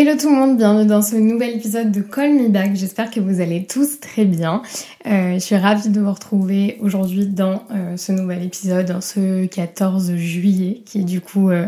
Hello tout le monde, bienvenue dans ce nouvel épisode de Call Me Back. J'espère que vous allez tous très bien. Euh, je suis ravie de vous retrouver aujourd'hui dans euh, ce nouvel épisode, en ce 14 juillet, qui est du coup euh,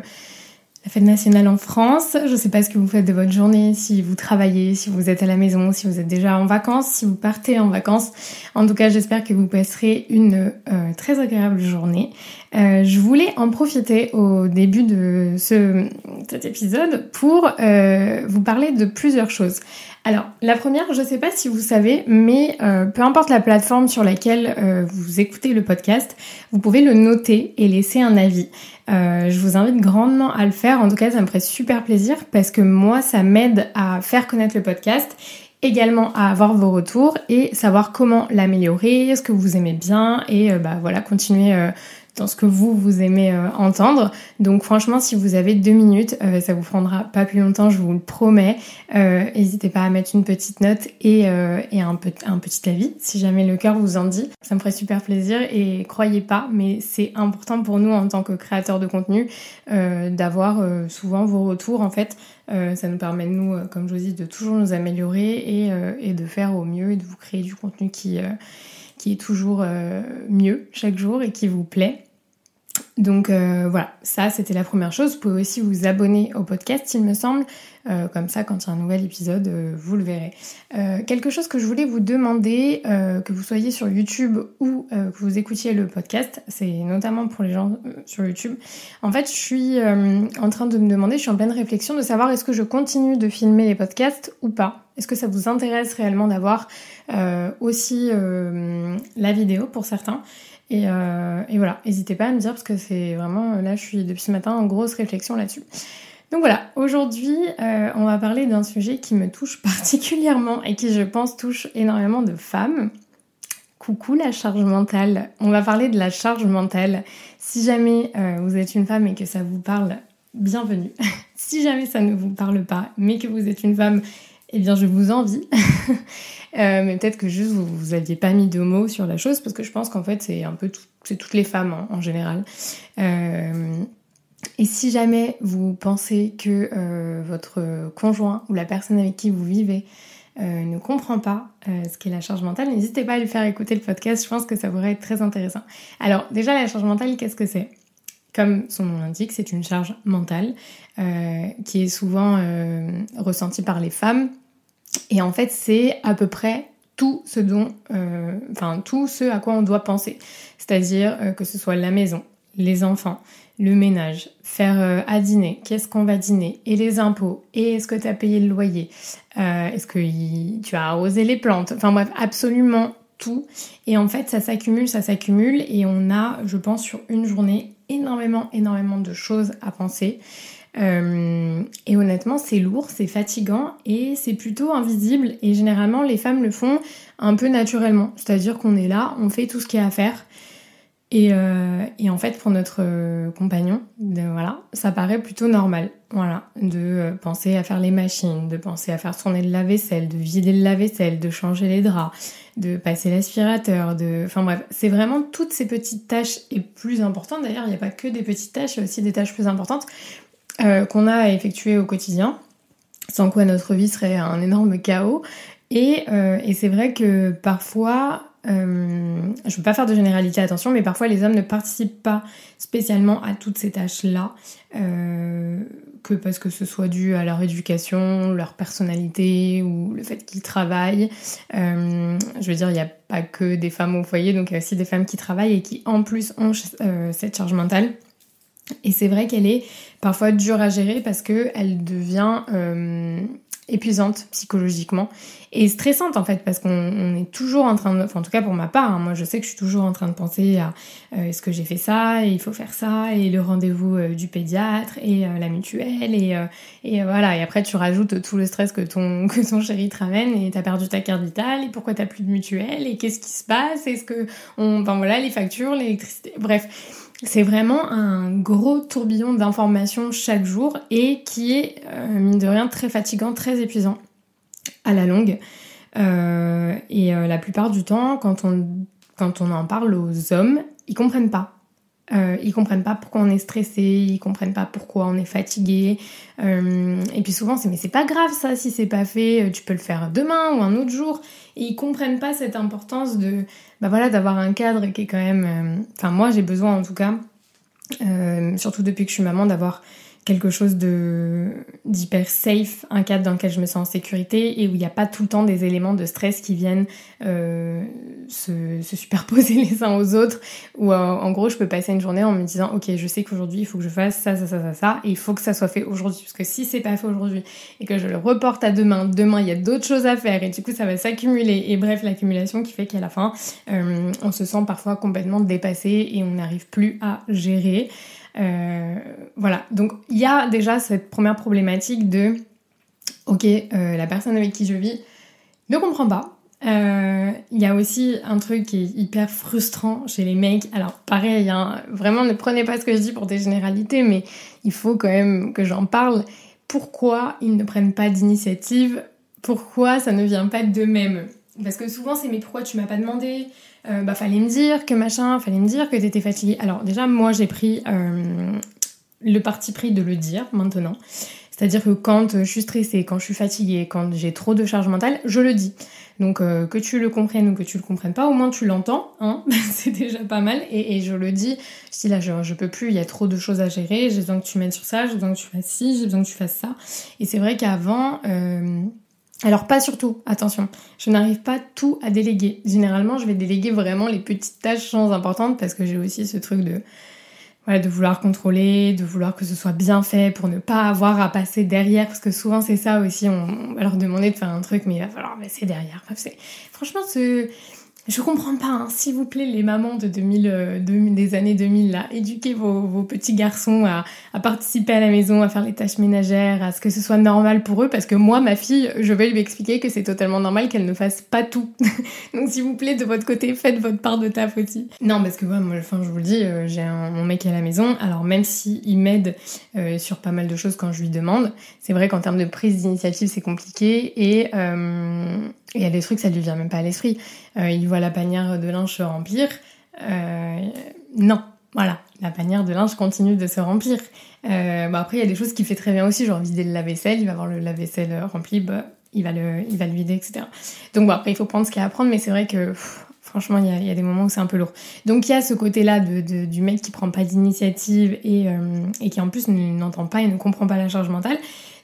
la fête nationale en France. Je sais pas ce que vous faites de votre journée, si vous travaillez, si vous êtes à la maison, si vous êtes déjà en vacances, si vous partez en vacances. En tout cas, j'espère que vous passerez une très agréable journée. Euh, je voulais en profiter au début de ce, cet épisode pour euh, vous parler de plusieurs choses. Alors, la première, je sais pas si vous savez, mais euh, peu importe la plateforme sur laquelle euh, vous écoutez le podcast, vous pouvez le noter et laisser un avis. Euh, je vous invite grandement à le faire. En tout cas, ça me ferait super plaisir parce que moi, ça m'aide à faire connaître le podcast également à avoir vos retours et savoir comment l'améliorer, ce que vous aimez bien et bah voilà, continuer dans ce que vous, vous aimez euh, entendre. Donc franchement, si vous avez deux minutes, euh, ça vous prendra pas plus longtemps, je vous le promets. Euh, n'hésitez pas à mettre une petite note et, et un, un, petit avis, si jamais le cœur vous en dit. Ça me ferait super plaisir et croyez pas, mais c'est important pour nous en tant que créateurs de contenu d'avoir souvent vos retours en fait. ça nous permet, nous, comme je vous dis, de toujours nous améliorer et, et de faire au mieux et de vous créer du contenu qui qui est toujours euh, mieux chaque jour et qui vous plaît. Donc euh, voilà, ça c'était la première chose. Vous pouvez aussi vous abonner au podcast, il me semble. Euh, comme ça, quand il y a un nouvel épisode, vous le verrez. quelque chose que je voulais vous demander, que vous soyez sur YouTube ou que vous écoutiez le podcast, c'est notamment pour les gens sur YouTube. En fait, je suis en train de me demander, je suis en pleine réflexion de savoir est-ce que je continue de filmer les podcasts ou pas. Est-ce que ça vous intéresse réellement d'avoir euh, aussi euh, la vidéo pour certains? Euh, et, voilà, n'hésitez pas à me dire parce que c'est vraiment, là je suis depuis ce matin en grosse réflexion là-dessus. Donc voilà, aujourd'hui on va parler d'un sujet qui me touche particulièrement et qui je pense touche énormément de femmes. Coucou la charge mentale. On va parler de la charge mentale. Si jamais vous êtes une femme et que ça vous parle, bienvenue. si jamais ça ne vous parle pas, mais que vous êtes une femme eh bien, je vous envie. euh, mais peut-être que juste vous, vous aviez pas mis de mots sur la chose parce que je pense qu'en fait c'est un peu c'est toutes les femmes hein, en général. Euh, et si jamais vous pensez que euh, votre conjoint ou la personne avec qui vous vivez ne comprend pas ce qu'est la charge mentale, n'hésitez pas à lui faire écouter le podcast. Je pense que ça pourrait être très intéressant. Alors déjà la charge mentale, qu'est-ce que c'est? Comme son nom l'indique, c'est une charge mentale qui est souvent ressentie par les femmes et en fait, c'est à peu près tout ce dont, euh, tout ce à quoi on doit penser. C'est-à-dire euh, que ce soit la maison, les enfants, le ménage, faire euh, à dîner, qu'est-ce qu'on va dîner, et les impôts, et est-ce que tu as payé le loyer, est-ce que tu as arrosé les plantes, enfin bref, absolument tout. Et en fait, ça s'accumule, ça s'accumule, et on a, je pense, sur une journée, énormément, énormément de choses à penser. Euh, et honnêtement, c'est lourd, c'est fatigant et c'est plutôt invisible. Et généralement, les femmes le font un peu naturellement. C'est-à-dire qu'on est là, on fait tout ce qu'il y a à faire. Et, euh, et en fait, pour notre euh, compagnon, voilà, ça paraît plutôt normal. Voilà, de penser à faire les machines, de penser à faire tourner le lave-vaisselle, de vider le lave-vaisselle, de changer les draps, de passer l'aspirateur, de... Enfin bref, c'est vraiment toutes ces petites tâches et plus importantes. D'ailleurs, il n'y a pas que des petites tâches, il y a aussi des tâches plus importantes euh, qu'on a à effectuer au quotidien, sans quoi notre vie serait un énorme chaos. Et, euh, c'est vrai que parfois, euh, je ne veux pas faire de généralité, attention, mais parfois les hommes ne participent pas spécialement à toutes ces tâches-là, que parce que ce soit dû à leur éducation, leur personnalité ou le fait qu'ils travaillent. Je veux dire, il n'y a pas que des femmes au foyer, donc il y a aussi des femmes qui travaillent et qui en plus ont cette charge mentale. Et c'est vrai qu'elle est parfois dure à gérer parce que elle devient euh, épuisante psychologiquement et stressante en fait parce qu'on est toujours en train de, enfin en tout cas pour ma part, hein, moi je sais que je suis toujours en train de penser à euh, est-ce que j'ai fait ça et il faut faire ça et le rendez-vous euh, du pédiatre et euh, la mutuelle et, et voilà. Et après tu rajoutes tout le stress que ton que ton chéri te ramène et t'as perdu ta carte vitale et pourquoi t'as plus de mutuelle et qu'est-ce qui se passe? Est-ce que on, enfin voilà les factures, l'électricité, bref c'est vraiment un gros tourbillon d'informations chaque jour et qui est, euh, mine de rien, très fatigant, très épuisant à la longue. Euh, et euh, la plupart du temps, quand on, quand on en parle aux hommes, ils comprennent pas. Ils comprennent pas pourquoi on est stressé, ils comprennent pas pourquoi on est fatigué. et puis souvent c'est mais c'est pas grave ça si c'est pas fait, tu peux le faire demain ou un autre jour. Et ils comprennent pas cette importance de bah voilà d'avoir un cadre qui est quand même. Enfin moi j'ai besoin en tout cas, surtout depuis que je suis maman, d'avoir quelque chose d'hyper safe, un cadre dans lequel je me sens en sécurité et où il n'y a pas tout le temps des éléments de stress qui viennent euh, se, se, superposer les uns aux autres. Ou euh, en gros, je peux passer une journée en me disant, ok, je sais qu'aujourd'hui il faut que je fasse ça, ça, ça, ça, ça, et il faut que ça soit fait aujourd'hui, parce que si c'est pas fait aujourd'hui et que je le reporte à demain, demain il y a d'autres choses à faire et du coup ça va s'accumuler. Et bref, l'accumulation qui fait qu'à la fin, euh, on se sent parfois complètement dépassé et on n'arrive plus à gérer. Euh, voilà, donc il y a déjà cette première problématique de, ok, euh, la personne avec qui je vis ne comprend pas. Euh, il y a aussi un truc qui est hyper frustrant chez les mecs. Alors pareil, hein, vraiment ne prenez pas ce que je dis pour des généralités, mais il faut quand même que j'en parle. Pourquoi ils ne prennent pas d'initiative? Pourquoi ça ne vient pas d'eux-mêmes? Parce que souvent c'est mais pourquoi tu m'as pas demandé? Euh, bah fallait me dire que machin, fallait me dire que t'étais fatiguée. Alors déjà moi j'ai pris euh, le parti pris de le dire maintenant. C'est-à-dire que quand je suis stressée, quand je suis fatiguée, quand j'ai trop de charge mentale, je le dis. Donc euh, que tu le comprennes ou que tu le comprennes pas, au moins tu l'entends, hein c'est déjà pas mal. Et, je le dis, je dis là je, je peux plus, il y a trop de choses à gérer, j'ai besoin que tu m'aides sur ça, j'ai besoin que tu fasses ci, j'ai besoin que tu fasses ça. Et c'est vrai qu'avant, euh, alors pas surtout, attention, je n'arrive pas tout à déléguer. Généralement, je vais déléguer vraiment les petites tâches sans importantes parce que j'ai aussi ce truc de voilà, de vouloir contrôler, de vouloir que ce soit bien fait pour ne pas avoir à passer derrière parce que souvent c'est ça aussi, on va leur demander de faire un truc mais il va falloir passer derrière. franchement ce je comprends pas, hein. s'il vous plaît, les mamans de 2000, euh, des années 2000, là, éduquez vos, vos petits garçons à, à, participer à la maison, à faire les tâches ménagères, à ce que ce soit normal pour eux, parce que moi, ma fille, je vais lui expliquer que c'est totalement normal qu'elle ne fasse pas tout. Donc, s'il vous plaît, de votre côté, faites votre part de taf aussi. Non, parce que moi, enfin, je vous le dis, euh, j'ai mon mec à la maison, alors même s'il il m'aide euh, sur pas mal de choses quand je lui demande, c'est vrai qu'en termes de prise d'initiative, c'est compliqué, et il y a des trucs, ça lui vient même pas à l'esprit. il voit la panière de linge se remplir. Euh, non, voilà, la panière de linge continue de se remplir. Euh, après, il y a des choses qu'il fait très bien aussi, genre vider le lave-vaisselle, il va avoir le lave-vaisselle rempli, bah, il, va le, il va le vider, etc. Donc bon, après, il faut prendre ce qu'il y a à prendre, mais c'est vrai que franchement, il y, a, des moments où c'est un peu lourd. Donc il y a ce côté-là de, de, du mec qui prend pas d'initiative et, euh, et qui en plus n'entend pas et ne comprend pas la charge mentale.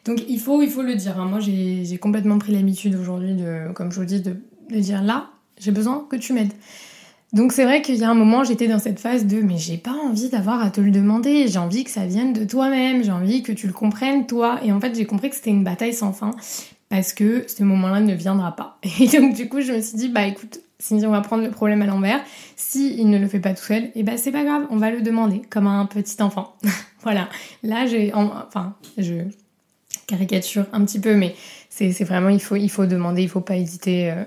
Donc il faut, il faut le dire. Hein. Moi, j'ai complètement pris l'habitude aujourd'hui, de, comme je vous dis, de, dire là, j'ai besoin que tu m'aides. Donc c'est vrai qu'il y a un moment, j'étais dans cette phase de mais j'ai pas envie d'avoir à te le demander, j'ai envie que ça vienne de toi-même, j'ai envie que tu le comprennes toi. Et en fait, j'ai compris que c'était une bataille sans fin parce que ce moment-là ne viendra pas. Et donc du coup, je me suis dit bah écoute, si on va prendre le problème à l'envers, si il ne le fait pas tout seul, et eh ben c'est pas grave, on va le demander comme un petit enfant. voilà. Là, j'ai enfin, je caricature un petit peu mais c'est vraiment il faut il faut demander, il faut pas hésiter euh,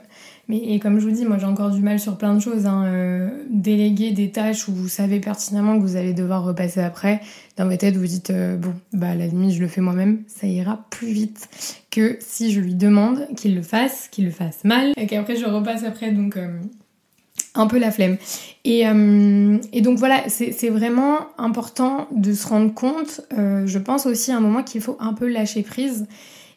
mais et comme je vous dis, moi j'ai encore du mal sur plein de choses. Hein. Euh, déléguer des tâches où vous savez pertinemment que vous allez devoir repasser après, dans votre tête vous dites euh, bon bah à la je le fais moi-même, ça ira plus vite que si je lui demande qu'il le fasse, qu'il le fasse mal et qu'après je repasse après donc un peu la flemme. Et, et donc voilà, c'est vraiment important de se rendre compte. je pense aussi à un moment qu'il faut un peu lâcher prise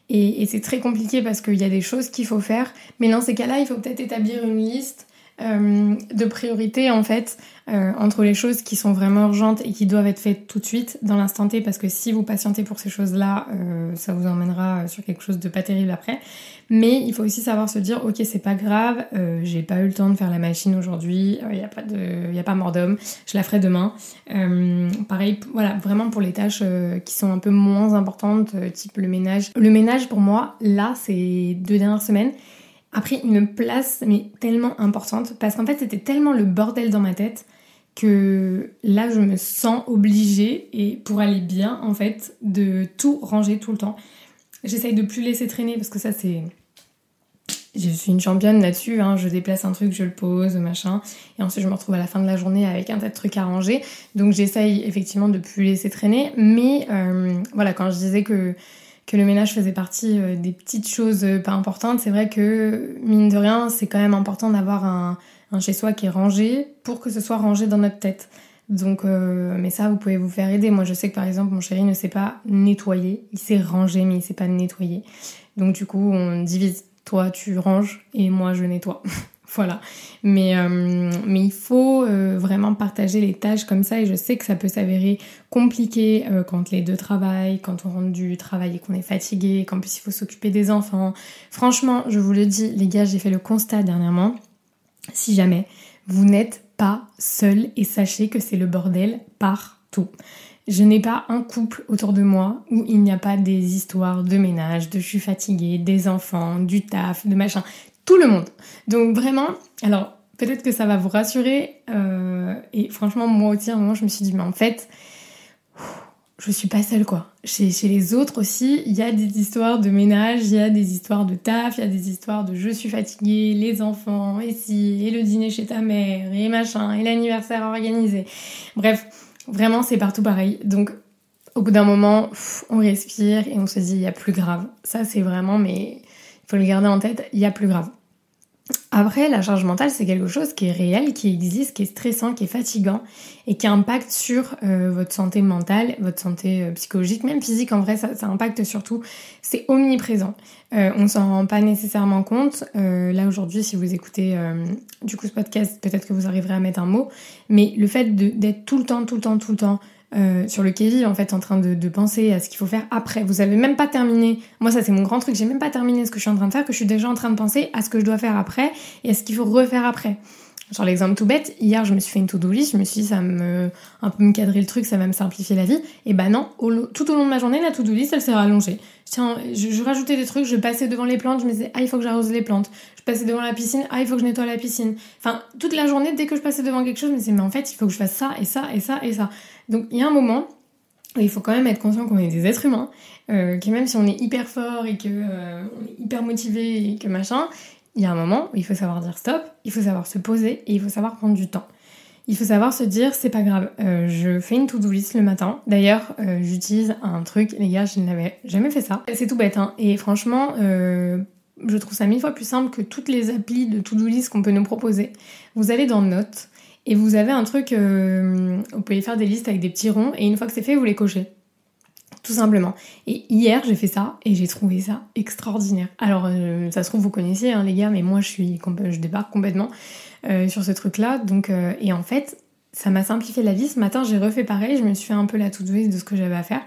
et, c'est très compliqué parce qu'il y a des choses qu'il faut faire. Mais dans ces cas-là, il faut peut-être établir une liste euh, de priorité en fait euh, entre les choses qui sont vraiment urgentes et qui doivent être faites tout de suite dans l'instant T parce que si vous patientez pour ces choses-là, euh, ça vous emmènera sur quelque chose de pas terrible après. Mais il faut aussi savoir se dire ok c'est pas grave, j'ai pas eu le temps de faire la machine aujourd'hui, il y a pas de, y a pas mort d'homme, je la ferai demain. pareil voilà vraiment pour les tâches qui sont un peu moins importantes type le ménage. Le ménage pour moi là c'est deux dernières semaines a pris une place mais tellement importante parce qu'en fait c'était tellement le bordel dans ma tête que là je me sens obligée et pour aller bien en fait de tout ranger tout le temps. J'essaye de plus laisser traîner parce que ça c'est je suis une championne là-dessus, hein. je déplace un truc, je le pose, machin, et ensuite je me retrouve à la fin de la journée avec un tas de trucs à ranger. Donc j'essaye effectivement de plus laisser traîner, mais euh, voilà, quand je disais que que le ménage faisait partie euh, des petites choses euh, pas importantes, c'est vrai que, mine de rien, c'est quand même important d'avoir un, chez-soi qui est rangé pour que ce soit rangé dans notre tête. Donc, euh, mais ça, vous pouvez vous faire aider. Moi, je sais que par exemple, mon chéri ne sait pas nettoyer. Il sait ranger, mais il sait pas nettoyer. Donc, du coup, on divise. Toi, tu ranges et moi, je nettoie. Voilà. Mais, euh, mais il faut euh, vraiment partager les tâches comme ça et je sais que ça peut s'avérer compliqué euh, quand les deux travaillent, quand on rentre du travail et qu'on est fatigué, qu'en plus il faut s'occuper des enfants. Franchement, je vous le dis, les gars, j'ai fait le constat dernièrement. Si jamais vous n'êtes pas seul et sachez que c'est le bordel partout. Je n'ai pas un couple autour de moi où il n'y a pas des histoires de ménage, de je suis fatiguée, des enfants, du taf, de machin tout le monde. Donc vraiment, alors peut-être que ça va vous rassurer. Euh, et franchement, moi aussi, à un moment, je me suis dit, mais en fait, je suis pas seule quoi. Chez, les autres aussi, il y a des histoires de ménage, il y a des histoires de taf, il y a des histoires de je suis fatiguée, les enfants, et si, et le dîner chez ta mère, et machin, et l'anniversaire organisé. Bref, vraiment, c'est partout pareil. Donc, au bout d'un moment, on respire et on se dit, il y a plus grave. Ça, c'est vraiment, mais faut le garder en tête, il y a plus grave. Après, la charge mentale, c'est quelque chose qui est réel, qui existe, qui est stressant, qui est fatigant et qui impacte sur euh, votre santé mentale, votre santé euh, psychologique, même physique. En vrai, ça, impacte surtout. C'est omniprésent. Euh, on s'en rend pas nécessairement compte. là aujourd'hui, si vous écoutez du coup ce podcast, peut-être que vous arriverez à mettre un mot. Mais le fait d'être tout le temps, tout le temps, tout le temps euh, sur le Kevin en fait en train de, penser à ce qu'il faut faire après. Vous avez même pas terminé. Moi ça c'est mon grand truc. J'ai même pas terminé ce que je suis en train de faire que je suis déjà en train de penser à ce que je dois faire après et à ce qu'il faut refaire après. Genre l'exemple tout bête, hier je me suis fait une to-do list, je me suis dit ça me un peu me cadrer le truc, ça va me simplifier la vie. Et bah non, tout au long de ma journée la to-do list elle s'est rallongée. Tiens, je, rajoutais des trucs, je passais devant les plantes, je me disais ah il faut que j'arrose les plantes. Je passais devant la piscine, ah il faut que je nettoie la piscine. Enfin toute la journée dès que je passais devant quelque chose, je me disais mais en fait il faut que je fasse ça et ça et ça et ça. Donc il y a un moment où il faut quand même être conscient qu'on est des êtres humains, euh, que même si on est hyper fort et que euh, on est hyper motivé et que machin, il y a un moment où il faut savoir dire stop, il faut savoir se poser et il faut savoir prendre du temps. Il faut savoir se dire c'est pas grave, euh, je fais une to-do list le matin. D'ailleurs, euh, j'utilise un truc, les gars, je n'avais jamais fait ça. C'est tout bête, hein. Et franchement, euh, je trouve ça mille fois plus simple que toutes les applis de to-do list qu'on peut nous proposer. Vous allez dans Notes et vous avez un truc, vous pouvez faire des listes avec des petits ronds et une fois que c'est fait, vous les cochez tout simplement. Et hier, j'ai fait ça et j'ai trouvé ça extraordinaire. Alors, euh, ça se trouve, vous connaissiez, hein, les gars, mais moi, je suis, je débarque complètement euh, sur ce truc-là. Donc, euh, et en fait, ça m'a simplifié la vie. Ce matin, j'ai refait pareil. Je me suis fait un peu la toute de ce que j'avais à faire.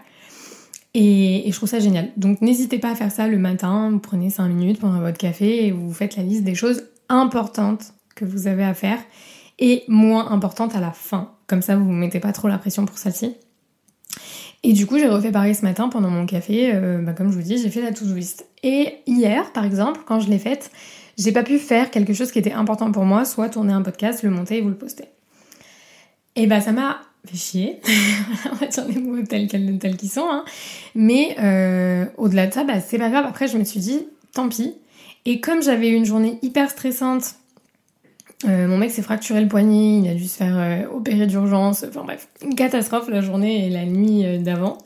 Et, et, je trouve ça génial. Donc, n'hésitez pas à faire ça le matin. Vous prenez 5 minutes pendant votre café et vous faites la liste des choses importantes que vous avez à faire et moins importantes à la fin. Comme ça, vous ne mettez pas trop la pression pour celle-ci. Et du coup, j'ai refait pareil ce matin pendant mon café. Euh, bah, comme je vous dis, j'ai fait la to-do list. Et hier, par exemple, quand je l'ai faite, j'ai pas pu faire quelque chose qui était important pour moi, soit tourner un podcast, le monter et vous le poster. Et bah ça m'a fait chier. On va dire les mots tels tels qu'ils sont. Hein. Mais euh, au-delà de ça, bah, c'est pas grave. Après, je me suis dit, tant pis. Et comme j'avais eu une journée hyper stressante euh, mon mec s'est fracturé le poignet, il a dû se faire euh, opérer d'urgence. Enfin bref, une catastrophe la journée et la nuit euh, d'avant.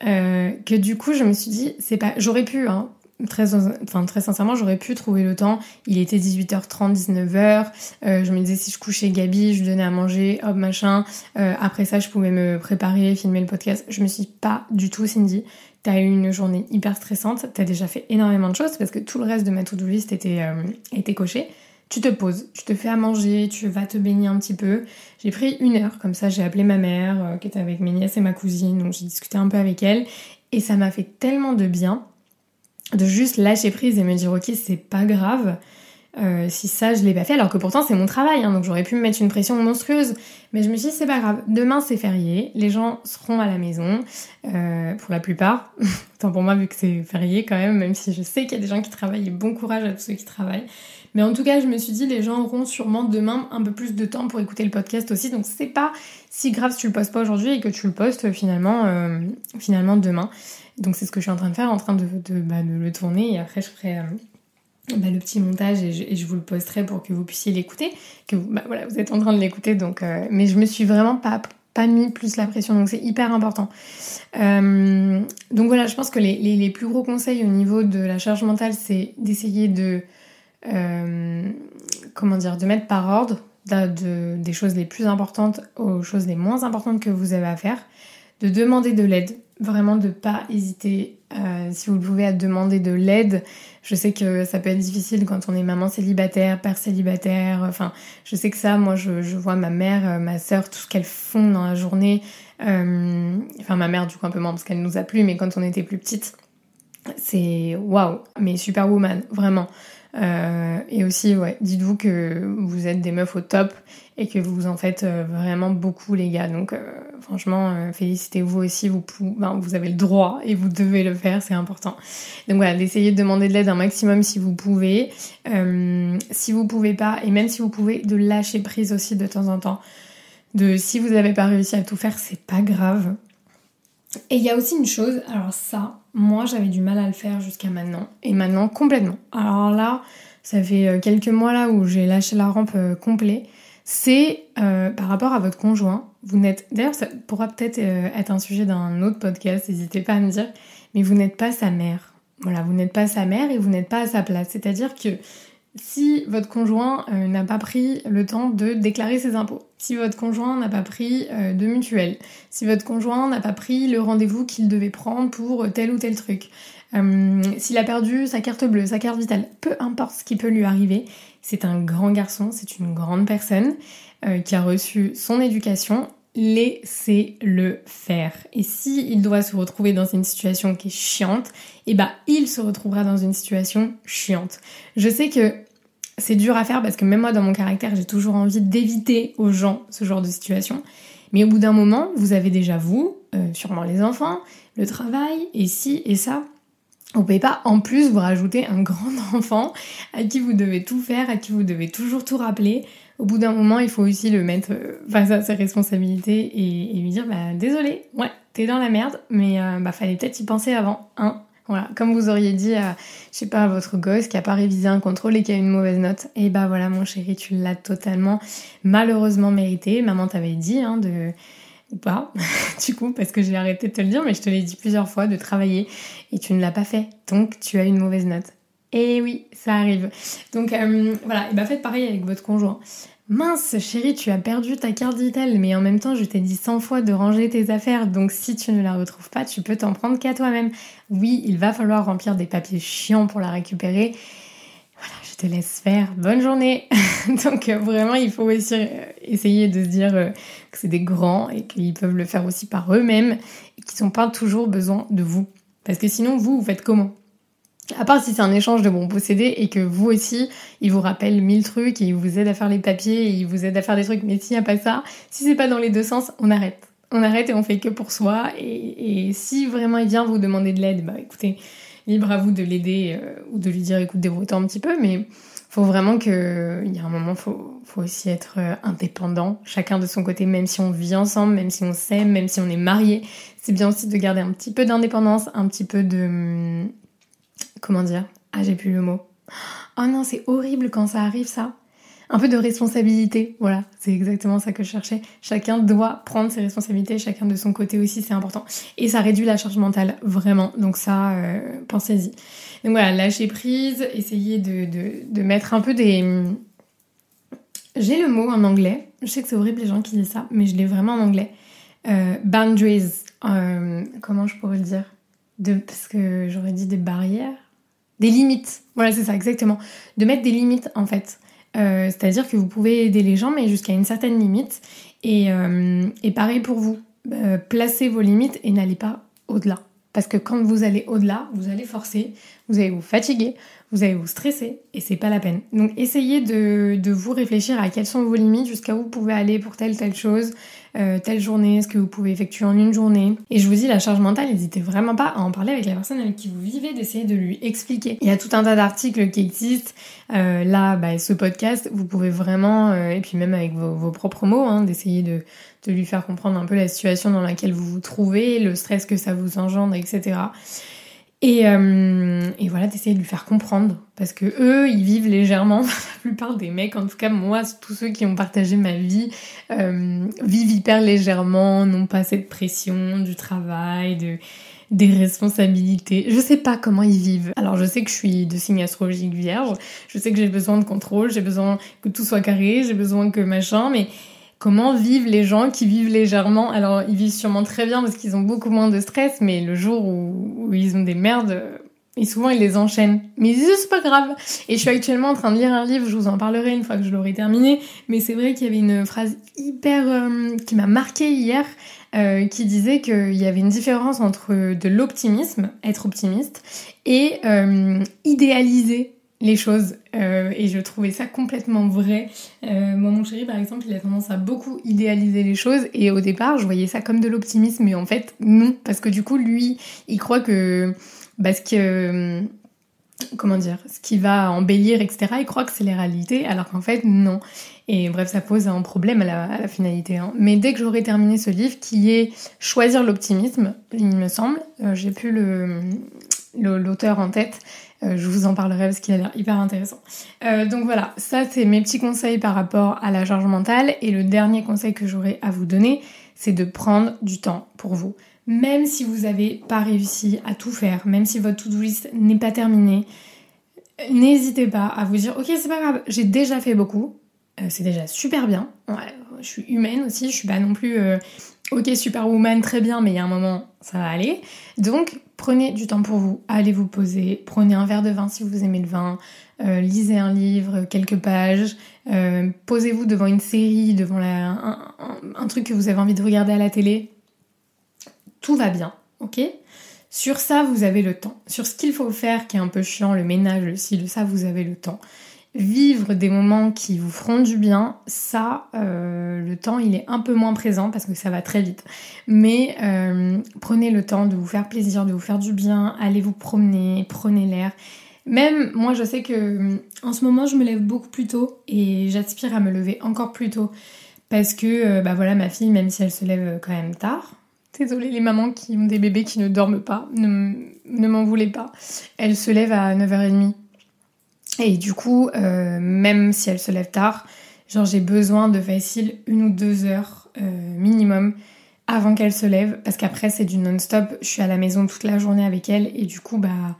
que du coup, je me suis dit, c'est pas. J'aurais pu, hein, très, enfin, très sincèrement, j'aurais pu trouver le temps. Il était 18h30, 19h. je me disais, si je couchais Gabi, je lui donnais à manger, hop, machin. après ça, je pouvais me préparer, filmer le podcast. Je me suis pas du tout, Cindy. T'as eu une journée hyper stressante. T'as déjà fait énormément de choses parce que tout le reste de ma to-do list était, était coché tu te poses, tu te fais à manger, tu vas te baigner un petit peu. J'ai pris une heure, comme ça j'ai appelé ma mère euh, qui était avec mes nièces et ma cousine, donc j'ai discuté un peu avec elle. Et ça m'a fait tellement de bien de juste lâcher prise et me dire ok c'est pas grave. Euh, si ça je l'ai pas fait, alors que pourtant c'est mon travail, hein, donc j'aurais pu me mettre une pression monstrueuse. Mais je me suis dit c'est pas grave, demain c'est férié, les gens seront à la maison, euh, pour la plupart. Tant pour moi vu que c'est férié quand même, même si je sais qu'il y a des gens qui travaillent et bon courage à tous ceux qui travaillent. Mais en tout cas je me suis dit les gens auront sûrement demain un peu plus de temps pour écouter le podcast aussi, donc c'est pas si grave si tu le postes pas aujourd'hui et que tu le postes finalement, euh, finalement demain. Donc c'est ce que je suis en train de faire, en train de, de, bah, de le tourner et après je ferai bah, le petit montage et je, vous le posterai pour que vous puissiez l'écouter. Que vous, bah, voilà, vous êtes en train de l'écouter, donc. Euh, mais je me suis vraiment pas pas mis plus la pression, donc c'est hyper important. Euh, donc voilà, je pense que les, les, plus gros conseils au niveau de la charge mentale, c'est d'essayer de euh, comment dire, de mettre par ordre de, des choses les plus importantes aux choses les moins importantes que vous avez à faire, de demander de l'aide, vraiment de pas hésiter euh, si vous pouvez à demander de l'aide. Je sais que ça peut être difficile quand on est maman célibataire, père célibataire. Enfin, je sais que ça, moi, je, vois ma mère, euh, ma soeur, tout ce qu'elles font dans la journée. Euh, enfin, ma mère, du coup, un peu moins parce qu'elle nous a plu, mais quand on était plus petite, c'est waouh, mais superwoman, vraiment. Euh, et aussi, ouais, dites-vous que vous êtes des meufs au top et que vous en faites euh, vraiment beaucoup, les gars. Donc, euh, franchement, félicitez-vous aussi. Vous, ben, vous avez le droit et vous devez le faire, c'est important. Donc voilà, d'essayer de demander de l'aide un maximum si vous pouvez. si vous pouvez pas, et même si vous pouvez, de lâcher prise aussi de temps en temps. De si vous n'avez pas réussi à tout faire, c'est pas grave. Et il y a aussi une chose, alors ça, moi j'avais du mal à le faire jusqu'à maintenant, et maintenant complètement. Alors là, ça fait euh, quelques mois là où j'ai lâché la rampe euh, complet. C'est euh, par rapport à votre conjoint. Vous n'êtes, d'ailleurs, ça pourra peut-être être un sujet d'un autre podcast. N'hésitez pas à me dire. Mais vous n'êtes pas sa mère. Voilà, vous n'êtes pas sa mère et vous n'êtes pas à sa place. C'est-à-dire que si votre conjoint euh, n'a pas pris le temps de déclarer ses impôts, si votre conjoint n'a pas pris euh, de mutuelle, si votre conjoint n'a pas pris le rendez-vous qu'il devait prendre pour tel ou tel truc, euh, s'il a perdu sa carte bleue, sa carte vitale, peu importe ce qui peut lui arriver, c'est un grand garçon, c'est une grande personne qui a reçu son éducation laissez-le faire. Et si il doit se retrouver dans une situation qui est chiante, eh ben il se retrouvera dans une situation chiante. Je sais que c'est dur à faire parce que même moi dans mon caractère, j'ai toujours envie d'éviter aux gens ce genre de situation. Mais au bout d'un moment, vous avez déjà vous, euh, sûrement les enfants, le travail, et si et ça. Vous pouvez pas en plus vous rajouter un grand enfant à qui vous devez tout faire, à qui vous devez toujours tout rappeler au bout d'un moment, il faut aussi le mettre euh, face à ses responsabilités et, lui dire bah désolé, ouais, t'es dans la merde, mais euh, bah fallait peut-être y penser avant, hein. Comme vous auriez dit à, je sais pas, votre gosse qui a pas révisé un contrôle et qui a une mauvaise note, et bah voilà mon chéri, tu l'as totalement malheureusement mérité. Maman t'avait dit hein, de ou pas, du coup, parce que j'ai arrêté de te le dire, mais je te l'ai dit plusieurs fois de travailler et tu ne l'as pas fait, donc tu as une mauvaise note. Et oui, ça arrive. Donc euh, voilà, et bah faites pareil avec votre conjoint. Mince, chérie, tu as perdu ta carte vitale, mais en même temps, je t'ai dit 100 fois de ranger tes affaires, donc si tu ne la retrouves pas, tu peux t'en prendre qu'à toi-même. Oui, il va falloir remplir des papiers chiants pour la récupérer. Voilà, je te laisse faire. Bonne journée. donc euh, vraiment, il faut aussi euh, essayer de se dire que c'est des grands et qu'ils peuvent le faire aussi par eux-mêmes et qu'ils n'ont pas toujours besoin de vous. Parce que sinon, vous, vous faites comment? À part si c'est un échange de bons possédés et que vous aussi, il vous rappelle mille trucs et il vous aide à faire les papiers et il vous aide à faire des trucs, mais s'il n'y a pas ça, si c'est pas dans les deux sens, on arrête. On arrête et on fait que pour soi. Et, si vraiment il vient vous demander de l'aide, bah écoutez, libre à vous de l'aider euh, ou de lui dire écoute, débrouille un petit peu, mais faut vraiment que il y a un moment, faut, faut aussi être euh, indépendant, chacun de son côté, même si on vit ensemble, même si on s'aime, même si on est marié. C'est bien aussi de garder un petit peu d'indépendance, un petit peu de comment dire? Ah, j'ai plus le mot. Oh non, c'est horrible quand ça arrive, ça. Un peu de responsabilité, voilà, c'est exactement ça que je cherchais. Chacun doit prendre ses responsabilités, chacun de son côté aussi, c'est important. Et ça réduit la charge mentale, vraiment. Donc ça, euh, pensez-y. Donc voilà, lâcher prise, essayez de, mettre un peu des... J'ai le mot en anglais, je sais que c'est horrible les gens qui disent ça, mais je l'ai vraiment en anglais. Euh, boundaries, euh, comment je pourrais le dire? Parce que j'aurais dit des barrières des limites. Voilà, c'est ça, exactement. De mettre des limites, en fait. Euh, C'est-à-dire que vous pouvez aider les gens, mais jusqu'à une certaine limite. Et, euh, et pareil pour vous. Euh, placez vos limites et n'allez pas au-delà. Parce que quand vous allez au-delà, vous allez forcer, vous allez vous fatiguer, vous allez vous stresser et c'est pas la peine. Donc essayez de, de, vous réfléchir à quelles sont vos limites, jusqu'à où vous pouvez aller pour telle telle chose, euh, telle journée, ce que vous pouvez effectuer en une journée. Et je vous dis, la charge mentale, n'hésitez vraiment pas à en parler avec la personne avec qui vous vivez, d'essayer de lui expliquer. Il y a tout un tas d'articles qui existent. Euh, là, bah, ce podcast, vous pouvez vraiment, euh, et puis même avec vos, propres mots, hein, d'essayer de, de lui faire comprendre un peu la situation dans laquelle vous vous trouvez, le stress que ça vous engendre, etc. Et, euh, et voilà, d'essayer de lui faire comprendre. Parce que eux, ils vivent légèrement. La plupart des mecs, en tout cas moi, tous ceux qui ont partagé ma vie, euh, vivent hyper légèrement, n'ont pas cette pression du travail, de, des responsabilités. Je sais pas comment ils vivent. Alors je sais que je suis de signe astrologique vierge, je sais que j'ai besoin de contrôle, j'ai besoin que tout soit carré, j'ai besoin que machin, mais comment vivent les gens qui vivent légèrement. Alors, ils vivent sûrement très bien parce qu'ils ont beaucoup moins de stress, mais le jour où, ils ont des merdes, et souvent ils les enchaînent. Mais c'est pas grave. Et je suis actuellement en train de lire un livre, je vous en parlerai une fois que je l'aurai terminé. Mais c'est vrai qu'il y avait une phrase hyper euh, qui m'a marqué hier, euh, qui disait qu'il y avait une différence entre de l'optimisme, être optimiste, et euh, idéaliser les choses euh, et je trouvais ça complètement vrai. Euh, moi mon chéri par exemple il a tendance à beaucoup idéaliser les choses et au départ je voyais ça comme de l'optimisme mais en fait non parce que du coup lui il croit que parce que euh, comment dire ce qui va embellir etc il croit que c'est les réalités alors qu'en fait non et bref ça pose un problème à la, finalité hein. mais dès que j'aurai terminé ce livre qui est choisir l'optimisme il me semble j'ai plus le l'auteur en tête je vous en parlerai parce qu'il a l'air hyper intéressant. Euh, donc voilà, ça c'est mes petits conseils par rapport à la charge mentale. Et le dernier conseil que j'aurais à vous donner, c'est de prendre du temps pour vous. Même si vous n'avez pas réussi à tout faire, même si votre to-do list n'est pas terminée, n'hésitez pas à vous dire, ok c'est pas grave, j'ai déjà fait beaucoup, euh, c'est déjà super bien. Je suis humaine aussi, je suis pas non plus euh, ok superwoman très bien, mais il y a un moment ça va aller. Donc prenez du temps pour vous, allez vous poser, prenez un verre de vin si vous aimez le vin, euh, lisez un livre, quelques pages, euh, posez-vous devant une série, devant un, truc que vous avez envie de regarder à la télé. Tout va bien, ok? Sur ça, vous avez le temps. Sur ce qu'il faut faire, qui est un peu chiant, le ménage, le ci, ça, vous avez le temps vivre des moments qui vous feront du bien, ça, euh, le temps, il est un peu moins présent parce que ça va très vite. Mais euh, prenez le temps de vous faire plaisir, de vous faire du bien, allez vous promener, prenez l'air. Même moi, je sais que en ce moment, je me lève beaucoup plus tôt et j'aspire à me lever encore plus tôt parce que, euh, bah voilà, ma fille, même si elle se lève quand même tard, Désolée les mamans qui ont des bébés qui ne dorment pas, ne, ne m'en voulez pas. Elle se lève à 9h30 et du coup, euh, même si elle se lève tard, genre j'ai besoin de facile une ou deux heures euh, minimum avant qu'elle se lève, parce qu'après c'est du non-stop, je suis à la maison toute la journée avec elle, et du coup, bah,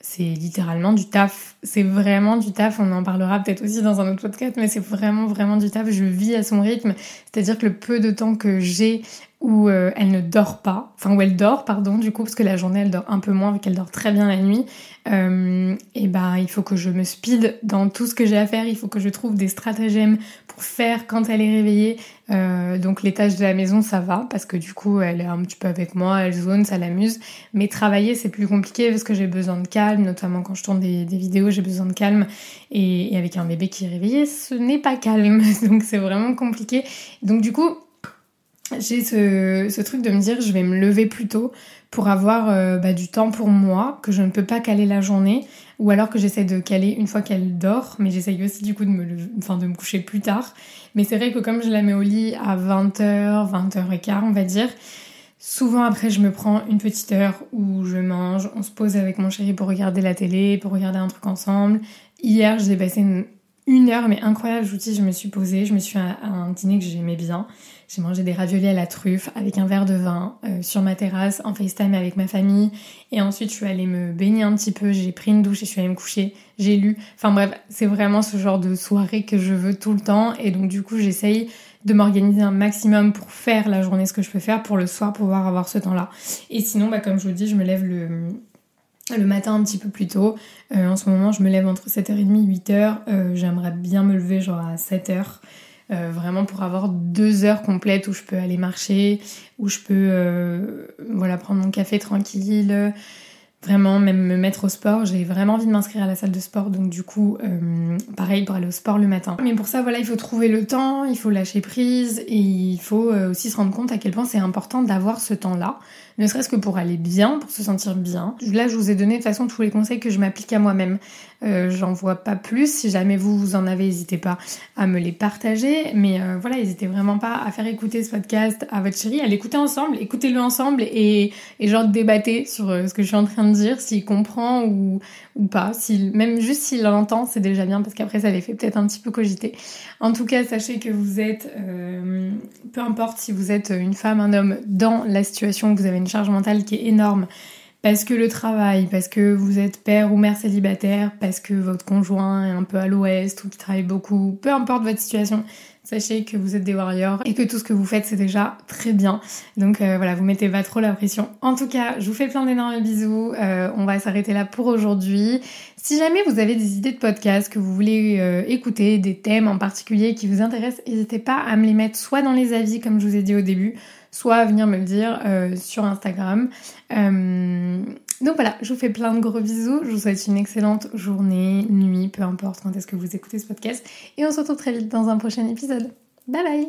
c'est littéralement du taf. C'est vraiment du taf, on en parlera peut-être aussi dans un autre podcast, mais c'est vraiment, vraiment du taf. Je vis à son rythme, c'est-à-dire que le peu de temps que j'ai où euh, elle ne dort pas, enfin où elle dort, pardon, du coup, parce que la journée elle dort un peu moins, vu qu'elle dort très bien la nuit, euh, et ben il faut que je me speed dans tout ce que j'ai à faire, il faut que je trouve des stratagèmes pour faire quand elle est réveillée. Euh, donc les tâches de la maison ça va, parce que du coup elle est un petit peu avec moi, elle zone, ça l'amuse, mais travailler c'est plus compliqué parce que j'ai besoin de calme, notamment quand je tourne des, vidéos, j'ai besoin de calme, et avec un bébé qui est réveillé, ce n'est pas calme, donc c'est vraiment compliqué. Donc du coup, j'ai ce, truc de me dire je vais me lever plus tôt pour avoir euh, bah, du temps pour moi, que je ne peux pas caler la journée, ou alors que j'essaie de caler une fois qu'elle dort, mais j'essaye aussi du coup de me, enfin, de me coucher plus tard. Mais c'est vrai que comme je la mets au lit à 20h, 20h15 on va dire, souvent après je me prends une petite heure où je mange, on se pose avec mon chéri pour regarder la télé, pour regarder un truc ensemble. Hier j'ai passé une, heure mais incroyable, je je me suis posée, je me suis à un dîner que j'aimais bien. J'ai mangé des raviolis à la truffe avec un verre de vin euh, sur ma terrasse en FaceTime avec ma famille. Et ensuite, je suis allée me baigner un petit peu, j'ai pris une douche et je suis allée me coucher. J'ai lu. Enfin bref, c'est vraiment ce genre de soirée que je veux tout le temps. Et donc du coup, j'essaye de m'organiser un maximum pour faire la journée ce que je peux faire pour le soir pouvoir avoir ce temps-là. Et sinon, bah, comme je vous dis, je me lève le le matin un petit peu plus tôt. Euh, en ce moment, je me lève entre 7h30 et 8h. Euh, J'aimerais bien me lever genre à 7h. Euh, vraiment pour avoir deux heures complètes où je peux aller marcher, où je peux euh, voilà prendre mon café tranquille, vraiment même me mettre au sport. J'ai vraiment envie de m'inscrire à la salle de sport, donc du coup, euh, pareil pour aller au sport le matin. Mais pour ça, voilà, il faut trouver le temps, il faut lâcher prise et il faut aussi se rendre compte à quel point c'est important d'avoir ce temps-là, ne serait-ce que pour aller bien, pour se sentir bien. Là, je vous ai donné de toute façon tous les conseils que je m'applique à moi-même. Euh, J'en vois pas plus. Si jamais vous, en avez, n'hésitez pas à me les partager. Mais euh, voilà, n'hésitez vraiment pas à faire écouter ce podcast à votre chérie, à l'écouter ensemble, écoutez-le ensemble et, et genre débattez sur euh, ce que je suis en train de dire, s'il comprend ou, ou pas. Même juste s'il l'entend, c'est déjà bien parce qu'après ça les fait peut-être un petit peu cogiter. En tout cas, sachez que vous êtes, peu importe si vous êtes une femme, un homme, dans la situation où vous avez une charge mentale qui est énorme, parce que le travail, parce que vous êtes père ou mère célibataire, parce que votre conjoint est un peu à l'ouest ou qui travaille beaucoup, peu importe votre situation, sachez que vous êtes des warriors et que tout ce que vous faites c'est déjà très bien. Donc euh, voilà, vous mettez pas trop la pression. En tout cas, je vous fais plein d'énormes bisous. Euh, on va s'arrêter là pour aujourd'hui. Si jamais vous avez des idées de podcast que vous voulez euh, écouter, des thèmes en particulier qui vous intéressent, n'hésitez pas à me les mettre soit dans les avis comme je vous ai dit au début, soit à venir me le dire euh, sur Instagram. Euh, donc voilà, je vous fais plein de gros bisous. Je vous souhaite une excellente journée, nuit, peu importe quand est-ce que vous écoutez ce podcast. Et on se retrouve très vite dans un prochain épisode. Bye bye